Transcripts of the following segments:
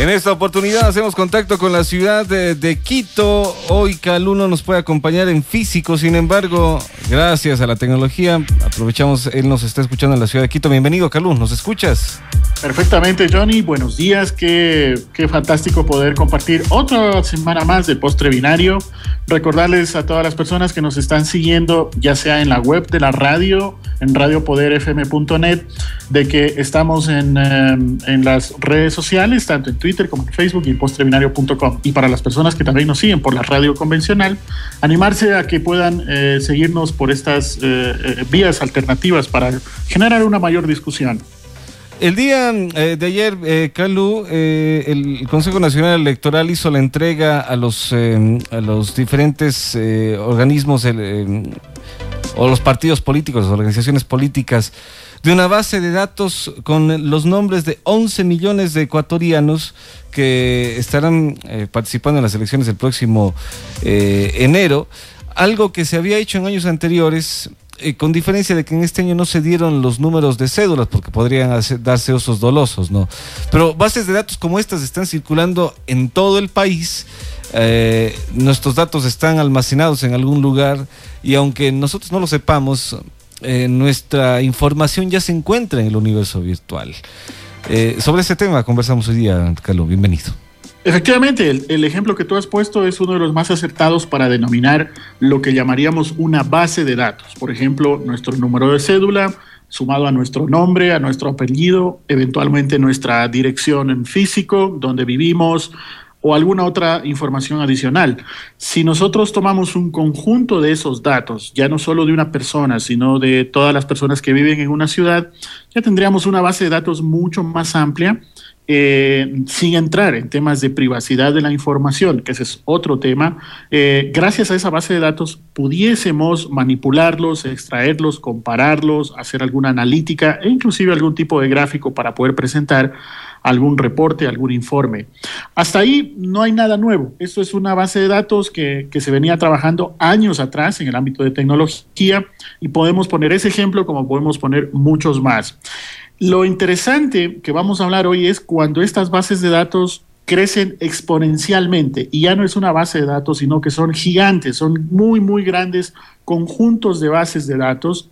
En esta oportunidad hacemos contacto con la ciudad de, Quito. Hoy Calú no nos puede acompañar en físico, sin embargo, gracias a la tecnología, aprovechamos, él nos está escuchando en la ciudad de Quito. Bienvenido Calú, ¿nos escuchas? Perfectamente, Johnny. Buenos días. Qué, qué fantástico poder compartir otra semana más de Postre Binario. Recordarles a todas las personas que nos están siguiendo, ya sea en la web de la radio, en radiopoderfm.net, de que estamos en, em, en las redes sociales, tanto en Twitter como en Facebook y en. Y para las personas que también nos siguen por la radio convencional, animarse a que puedan eh, seguirnos por estas eh, eh, vías alternativas para generar una mayor discusión. El día de ayer, eh, Calu, el Consejo Nacional Electoral hizo la entrega a los, a los diferentes organismos o los partidos políticos, organizaciones políticas, de una base de datos con los nombres de 11 millones de ecuatorianos que estarán eh, participando en las elecciones del próximo eh, enero, algo que se había hecho en años anteriores. Eh, con diferencia de que en este año no se dieron los números de cédulas porque podrían darse osos dolosos, ¿no? Pero bases de datos como estas están circulando en todo el país. nuestros datos están almacenados en algún lugar y aunque nosotros no lo sepamos, eh, nuestra información ya se encuentra en el universo virtual. Eh, sobre ese tema conversamos hoy día, Carlos. Bienvenido. Efectivamente, el, ejemplo que tú has puesto es uno de los más acertados para denominar lo que llamaríamos una base de datos. Por ejemplo, nuestro número de cédula sumado a nuestro nombre, a nuestro apellido, eventualmente nuestra dirección en físico, donde vivimos, o alguna otra información adicional. Si nosotros tomamos un conjunto de esos datos, ya no solo de una persona, sino de todas las personas que viven en una ciudad, ya tendríamos una base de datos mucho más amplia, eh, sin entrar en temas de privacidad de la información, que ese es otro tema. Eh, gracias a esa base de datos pudiésemos manipularlos, extraerlos, compararlos, hacer alguna analítica e inclusive algún tipo de gráfico para poder presentar algún reporte, algún informe. Hasta ahí no hay nada nuevo. Esto es una base de datos que, se venía trabajando años atrás en el ámbito de tecnología y podemos poner ese ejemplo como podemos poner muchos más. Lo interesante que vamos a hablar hoy es cuando estas bases de datos crecen exponencialmente y ya no es una base de datos, sino que son gigantes, son muy, muy grandes conjuntos de bases de datos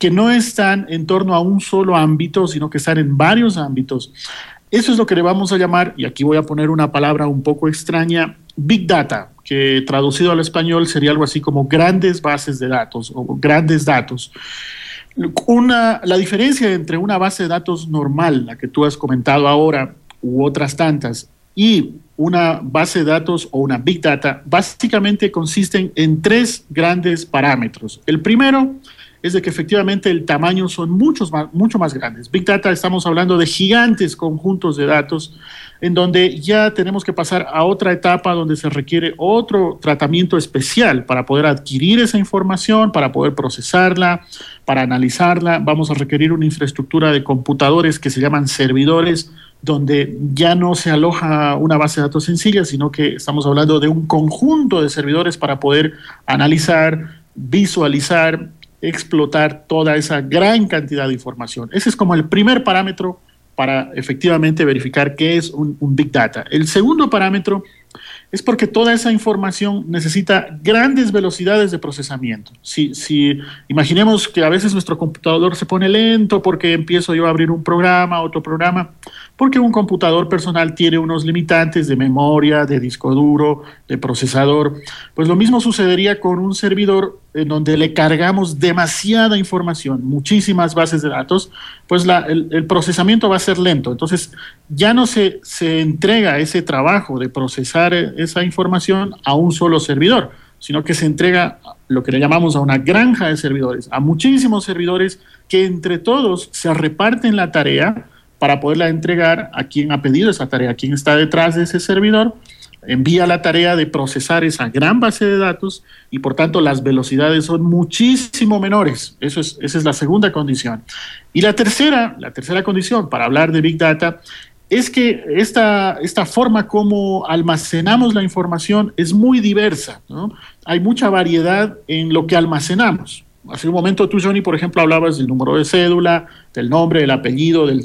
que no están en torno a un solo ámbito, sino que están en varios ámbitos. Eso es lo que le vamos a llamar, y aquí voy a poner una palabra un poco extraña, Big Data, que traducido al español sería algo así como grandes bases de datos o grandes datos. Una, la diferencia entre una base de datos normal, la que tú has comentado ahora, u otras tantas, y una base de datos o una Big Data, básicamente consisten en tres grandes parámetros. El primero es de que efectivamente el tamaño son muchos más, mucho más grandes. Big Data estamos hablando de gigantes conjuntos de datos en donde ya tenemos que pasar a otra etapa donde se requiere otro tratamiento especial para poder adquirir esa información, para poder procesarla, para analizarla. Vamos a requerir una infraestructura de computadores que se llaman servidores donde ya no se aloja una base de datos sencilla, sino que estamos hablando de un conjunto de servidores para poder analizar, visualizar, explotar toda esa gran cantidad de información. Ese es como el primer parámetro para efectivamente verificar qué es un, Big Data. El segundo parámetro es porque toda esa información necesita grandes velocidades de procesamiento. Si, imaginemos que a veces nuestro computador se pone lento porque empiezo yo a abrir un programa, otro programa, porque un computador personal tiene unos limitantes de memoria, de disco duro, de procesador. Pues lo mismo sucedería con un servidor en donde le cargamos demasiada información, muchísimas bases de datos, pues el, procesamiento va a ser lento. Entonces ya no se, se entrega ese trabajo de procesar esa información a un solo servidor, sino que se entrega lo que le llamamos a una granja de servidores, a muchísimos servidores que entre todos se reparten la tarea para poderla entregar a quien ha pedido esa tarea, a quien está detrás de ese servidor, envía la tarea de procesar esa gran base de datos y por tanto las velocidades son muchísimo menores. Eso es, esa es la segunda condición. Y la tercera, la tercera condición para hablar de Big Data es que esta, esta forma como almacenamos la información es muy diversa. Hay mucha variedad en lo que almacenamos. Hace un momento tú, Johnny, por ejemplo, hablabas del número de cédula, del nombre, del apellido, del,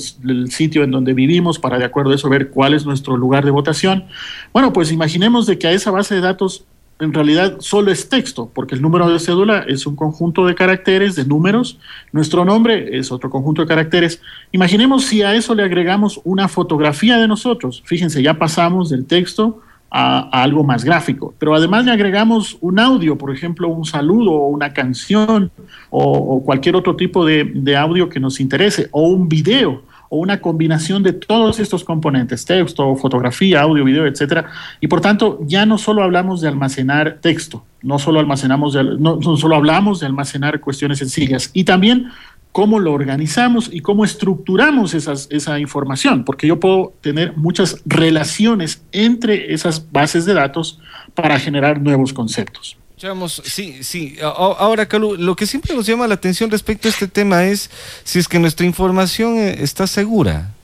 sitio en donde vivimos, para de acuerdo a eso ver cuál es nuestro lugar de votación. Bueno, pues imaginemos de que a esa base de datos en realidad solo es texto, porque el número de cédula es un conjunto de caracteres, de números, nuestro nombre es otro conjunto de caracteres. Imaginemos si a eso le agregamos una fotografía de nosotros. Fíjense, ya pasamos del texto a, algo más gráfico, pero además le agregamos un audio, por ejemplo, un saludo o una canción o, cualquier otro tipo de, audio que nos interese, o un video o una combinación de todos estos componentes, texto, fotografía, audio, video, etcétera. Y por tanto, ya no solo hablamos de almacenar texto, no solo almacenamos no solo hablamos de almacenar cuestiones sencillas, y también cómo lo organizamos y cómo estructuramos esas, esa información, porque yo puedo tener muchas relaciones entre esas bases de datos para generar nuevos conceptos. Escuchamos, sí, sí. Ahora, Calu, lo que siempre nos llama la atención respecto a este tema es si es que nuestra información eh, está segura.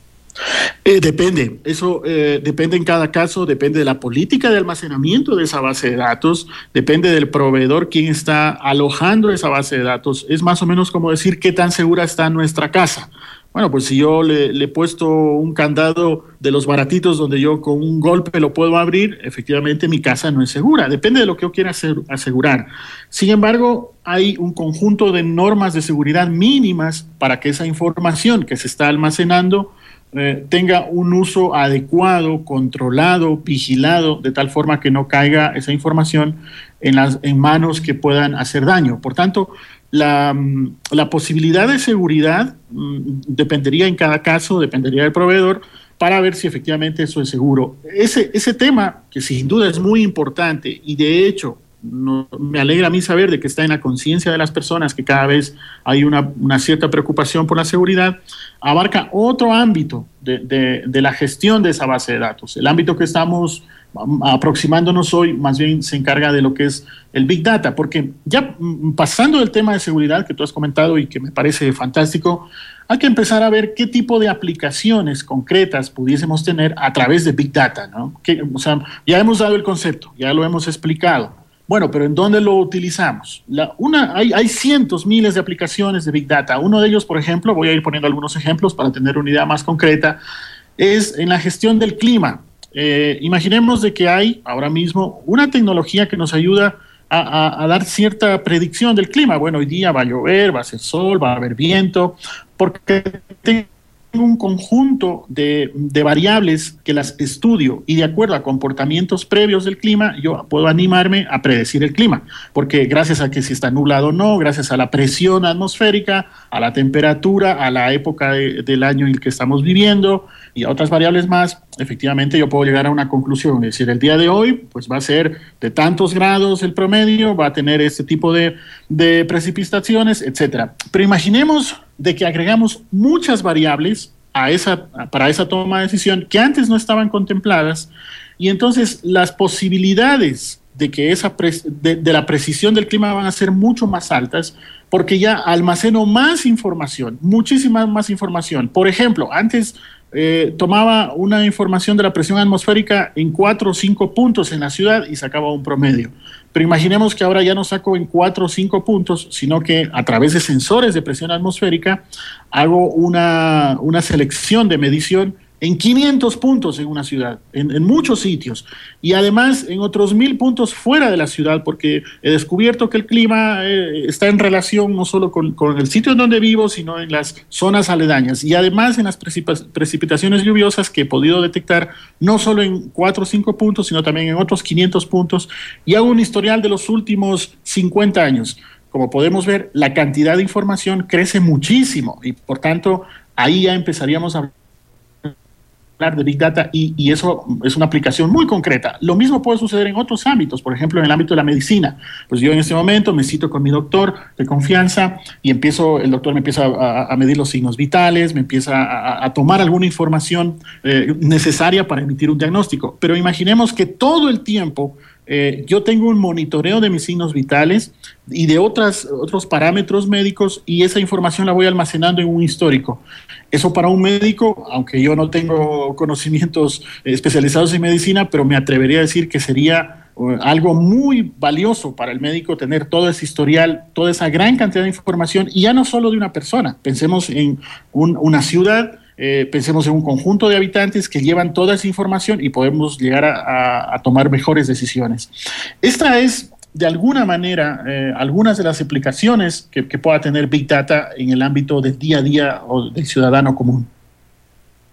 Eh, depende, eso eh, depende en cada caso, depende de la política de almacenamiento de esa base de datos, depende del proveedor quien está alojando esa base de datos. Es más o menos como decir qué tan segura está nuestra casa. Bueno, pues si yo le, he puesto un candado de los baratitos donde yo con un golpe lo puedo abrir, efectivamente mi casa no es segura. Depende de lo que yo quiera hacer, asegurar. Sin embargo, hay un conjunto de normas de seguridad mínimas para que esa información que se está almacenando eh, tenga un uso adecuado, controlado, vigilado, de tal forma que no caiga esa información en, las, en manos que puedan hacer daño. Por tanto, la, la posibilidad de seguridad mmm, dependería en cada caso, dependería del proveedor, para ver si efectivamente eso es seguro. Ese, ese tema, que sin duda es muy importante y de hecho no, me alegra a mí saber de que está en la conciencia de las personas que cada vez hay una, una, cierta preocupación por la seguridad, abarca otro ámbito de, de, de, la gestión de esa base de datos. El ámbito que estamos aproximándonos hoy más bien se encarga de lo que es el Big Data, porque ya pasando del tema de seguridad que tú has comentado y que me parece fantástico, hay que empezar a ver qué tipo de aplicaciones concretas pudiésemos tener a través de Big Data, ¿no? Que, o sea, ya hemos dado el concepto, ya lo hemos explicado. Bueno, pero ¿en dónde lo utilizamos? Una, hay, cientos, miles de aplicaciones de Big Data. Uno de ellos, por ejemplo, voy a ir poniendo algunos ejemplos para tener una idea más concreta, es en la gestión del clima. Eh, imaginemos de que hay ahora mismo una tecnología que nos ayuda a, a, dar cierta predicción del clima. Bueno, hoy día va a llover, va a ser sol, va a haber viento, porque un conjunto de, de, variables que las estudio y de acuerdo a comportamientos previos del clima, yo puedo animarme a predecir el clima, porque gracias a que si está nublado o no, gracias a la presión atmosférica, a la temperatura, a la época de, del año en el que estamos viviendo y a otras variables más, efectivamente yo puedo llegar a una conclusión, es decir, el día de hoy pues va a ser de tantos grados el promedio, va a tener este tipo de, de precipitaciones, etcétera. Pero imaginemos de que agregamos muchas variables a esa, para esa toma de decisión que antes no estaban contempladas y entonces las posibilidades de que esa de, la precisión del clima van a ser mucho más altas porque ya almaceno más información, muchísima más información. Por ejemplo, antes eh, tomaba una información de la presión atmosférica en cuatro o cinco puntos en la ciudad y sacaba un promedio. Pero imaginemos que ahora ya no saco en cuatro o cinco puntos, sino que a través de sensores de presión atmosférica hago una, una selección de medición en 500 puntos en una ciudad, en, en, muchos sitios, y además en otros mil puntos fuera de la ciudad, porque he descubierto que el clima eh, está en relación no solo con, con, el sitio en donde vivo, sino en las zonas aledañas, y además en las precipitaciones lluviosas que he podido detectar no solo en cuatro o cinco puntos, sino también en otros 500 puntos, y hago un historial de los últimos 50 años. Como podemos ver, la cantidad de información crece muchísimo, y por tanto, ahí ya empezaríamos a de Big Data y, eso es una aplicación muy concreta. Lo mismo puede suceder en otros ámbitos, por ejemplo, en el ámbito de la medicina. Pues yo en este momento me cito con mi doctor de confianza y empiezo, el doctor me empieza a, medir los signos vitales, me empieza a, a tomar alguna información eh, necesaria para emitir un diagnóstico. Pero imaginemos que todo el tiempo eh, yo tengo un monitoreo de mis signos vitales y de otras, otros parámetros médicos y esa información la voy almacenando en un histórico. Eso para un médico, aunque yo no tengo conocimientos especializados en medicina, pero me atrevería a decir que sería algo muy valioso para el médico tener todo ese historial, toda esa gran cantidad de información, y ya no solo de una persona, pensemos en una ciudad, eh, pensemos en un conjunto de habitantes que llevan toda esa información y podemos llegar a, tomar mejores decisiones. Esta es de alguna manera eh, algunas de las aplicaciones que, pueda tener Big Data en el ámbito del día a día o del ciudadano común.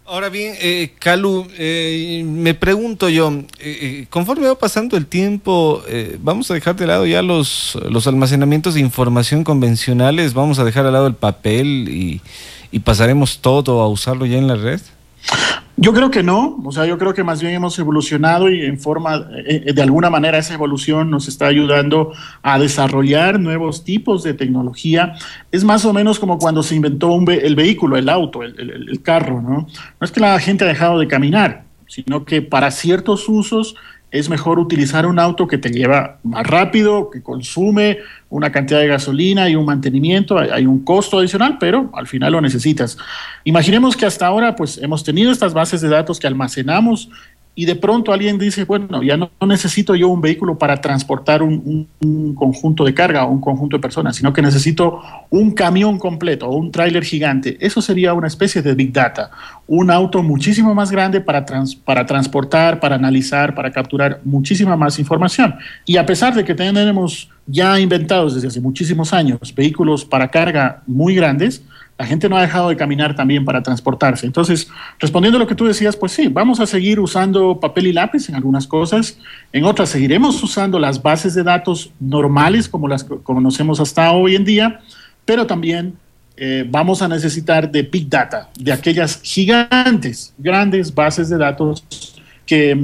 Ahora bien, eh, Calu, eh, me pregunto yo, eh, conforme va pasando el tiempo, ¿vamos a dejar de lado ya los, los almacenamientos de información convencionales? ¿Vamos a dejar de lado el papel y, y pasaremos todo a usarlo ya en la red? Yo creo que no, o sea, yo creo que más bien hemos evolucionado y en forma, eh, de alguna manera esa evolución nos está ayudando a desarrollar nuevos tipos de tecnología. Es más o menos como cuando se inventó el vehículo, el auto, el carro, ¿no? No es que la gente ha dejado de caminar, sino que para ciertos usos es mejor utilizar un auto que te lleva más rápido, que consume una cantidad de gasolina y un mantenimiento, hay, un costo adicional, pero al final lo necesitas. Imaginemos que hasta ahora pues hemos tenido estas bases de datos que almacenamos y de pronto alguien dice, bueno, ya no, necesito yo un vehículo para transportar un, conjunto de carga o un conjunto de personas, sino que necesito un camión completo o un tráiler gigante. Eso sería una especie de big data, un auto muchísimo más grande para, para transportar, para analizar, para capturar muchísima más información. Y a pesar de que tenemos ya inventados desde hace muchísimos años vehículos para carga muy grandes, la gente no ha dejado de caminar también para transportarse. Entonces, respondiendo a lo que tú decías, pues sí, vamos a seguir usando papel y lápiz en algunas cosas, en otras seguiremos usando las bases de datos normales como las conocemos hasta hoy en día, pero también eh, vamos a necesitar de Big Data, de aquellas gigantes, grandes bases de datos que,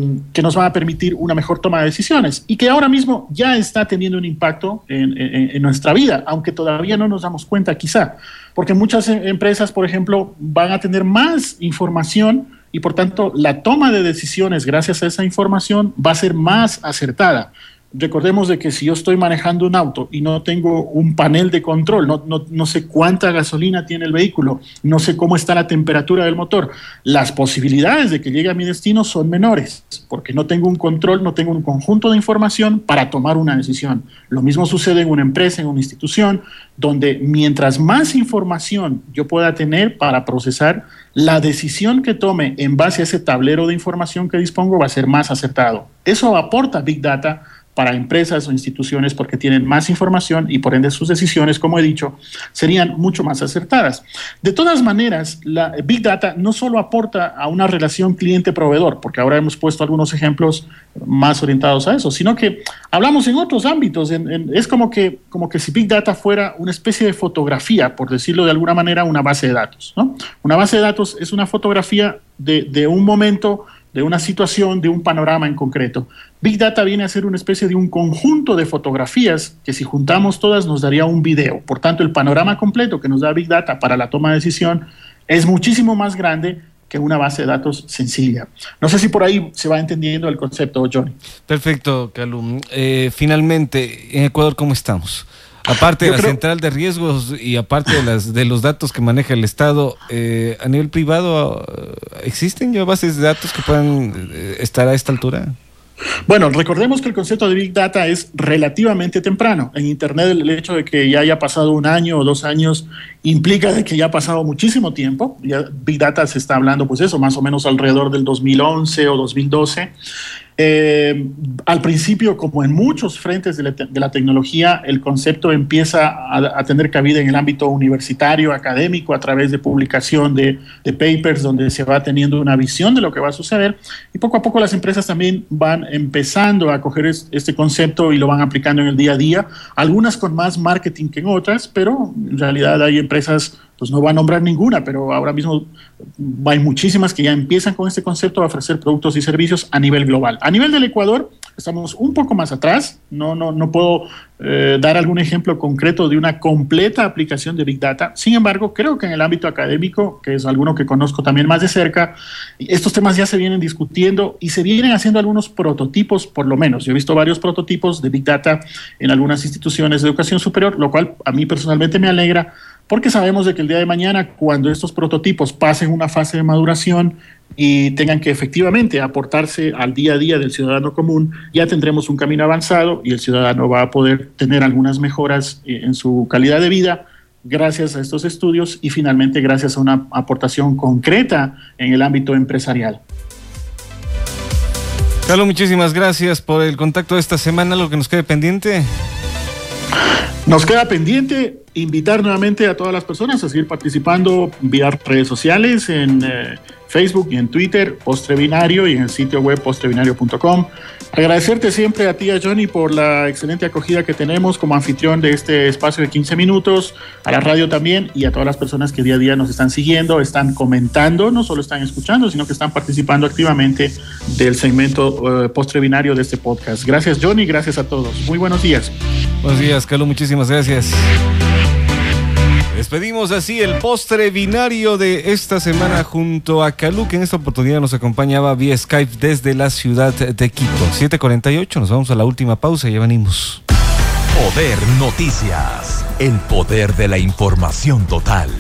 nos van a permitir una mejor toma de decisiones y que ahora mismo ya está teniendo un impacto en, en, nuestra vida, aunque todavía no nos damos cuenta quizá, porque muchas em, empresas, por ejemplo, van a tener más información y por tanto la toma de decisiones gracias a esa información va a ser más acertada recordemos de que si yo estoy manejando un auto y no tengo un panel de control, no, no, sé cuánta gasolina tiene el vehículo, no sé cómo está la temperatura del motor, las posibilidades de que llegue a mi destino son menores, porque no tengo un control, no tengo un conjunto de información para tomar una decisión. Lo mismo sucede en una empresa, en una institución, donde mientras más información yo pueda tener para procesar, la decisión que tome en base a ese tablero de información que dispongo va a ser más acertado. Eso aporta Big Data para empresas o instituciones porque tienen más información y por ende sus decisiones, como he dicho, serían mucho más acertadas. De todas maneras, la Big Data no solo aporta a una relación cliente-proveedor, porque ahora hemos puesto algunos ejemplos más orientados a eso, sino que hablamos en otros ámbitos. es como que, como que si Big Data fuera una especie de fotografía, por decirlo de alguna manera, una base de datos. ¿no? Una base de datos es una fotografía de, de un momento de una situación, de un panorama en concreto. Big Data viene a ser una especie de un conjunto de fotografías que si juntamos todas nos daría un video. Por tanto, el panorama completo que nos da Big Data para la toma de decisión es muchísimo más grande que una base de datos sencilla. No sé si por ahí se va entendiendo el concepto, Johnny. Perfecto, Calum. Eh, finalmente, en Ecuador, ¿cómo estamos? Aparte de la central de riesgos y aparte de, las, de los datos que maneja el Estado, eh, a nivel privado, ¿existen ya bases de datos que puedan eh, estar a esta altura? Bueno, recordemos que el concepto de Big Data es relativamente temprano. En Internet el hecho de que ya haya pasado un año o dos años implica de que ya ha pasado muchísimo tiempo. Ya Big Data se está hablando, pues eso, más o menos alrededor del 2011 o 2012. Eh, al principio, como en muchos frentes de la, tecnología, el concepto empieza a, tener cabida en el ámbito universitario, académico, a través de publicación de, papers, donde se va teniendo una visión de lo que va a suceder. Y poco a poco las empresas también van empezando a coger este concepto y lo van aplicando en el día a día, algunas con más marketing que en otras, pero en realidad hay empresas pues no va a nombrar ninguna, pero ahora mismo hay muchísimas que ya empiezan con este concepto de ofrecer productos y servicios a nivel global. A nivel del Ecuador, estamos un poco más atrás. No, no, no puedo eh, dar algún ejemplo concreto de una completa aplicación de Big Data. Sin embargo, creo que en el ámbito académico, que es alguno que conozco también más de cerca, estos temas ya se vienen discutiendo y se vienen haciendo algunos prototipos, por lo menos. Yo he visto varios prototipos de Big Data en algunas instituciones de educación superior, lo cual a mí personalmente me alegra porque sabemos de que el día de mañana, cuando estos prototipos pasen una fase de maduración, y tengan que efectivamente aportarse al día a día del ciudadano común, ya tendremos un camino avanzado y el ciudadano va a poder tener algunas mejoras eh, en su calidad de vida gracias a estos estudios y finalmente gracias a una aportación concreta en el ámbito empresarial. Carlos, muchísimas gracias por el contacto de esta semana. Lo que nos quede pendiente. Nos queda pendiente invitar nuevamente a todas las personas a seguir participando vía redes sociales en eh, Facebook y en Twitter, Postrebinario y en el sitio web postrebinario.com. Agradecerte siempre a ti, a Johnny, por la excelente acogida que tenemos como anfitrión de este espacio de 15 minutos, a la radio también y a todas las personas que día a día nos están siguiendo, están comentando, no solo están escuchando, sino que están participando activamente del segmento uh, postrebinario de este podcast. Gracias, Johnny, gracias a todos. Muy buenos días. Buenos días, Carlos, muchísimas gracias. Despedimos así el postre binario de esta semana junto a Calú, que en esta oportunidad nos acompañaba vía Skype desde la ciudad de Quito. 7:48, nos vamos a la última pausa y ya venimos. Poder Noticias, el poder de la información total.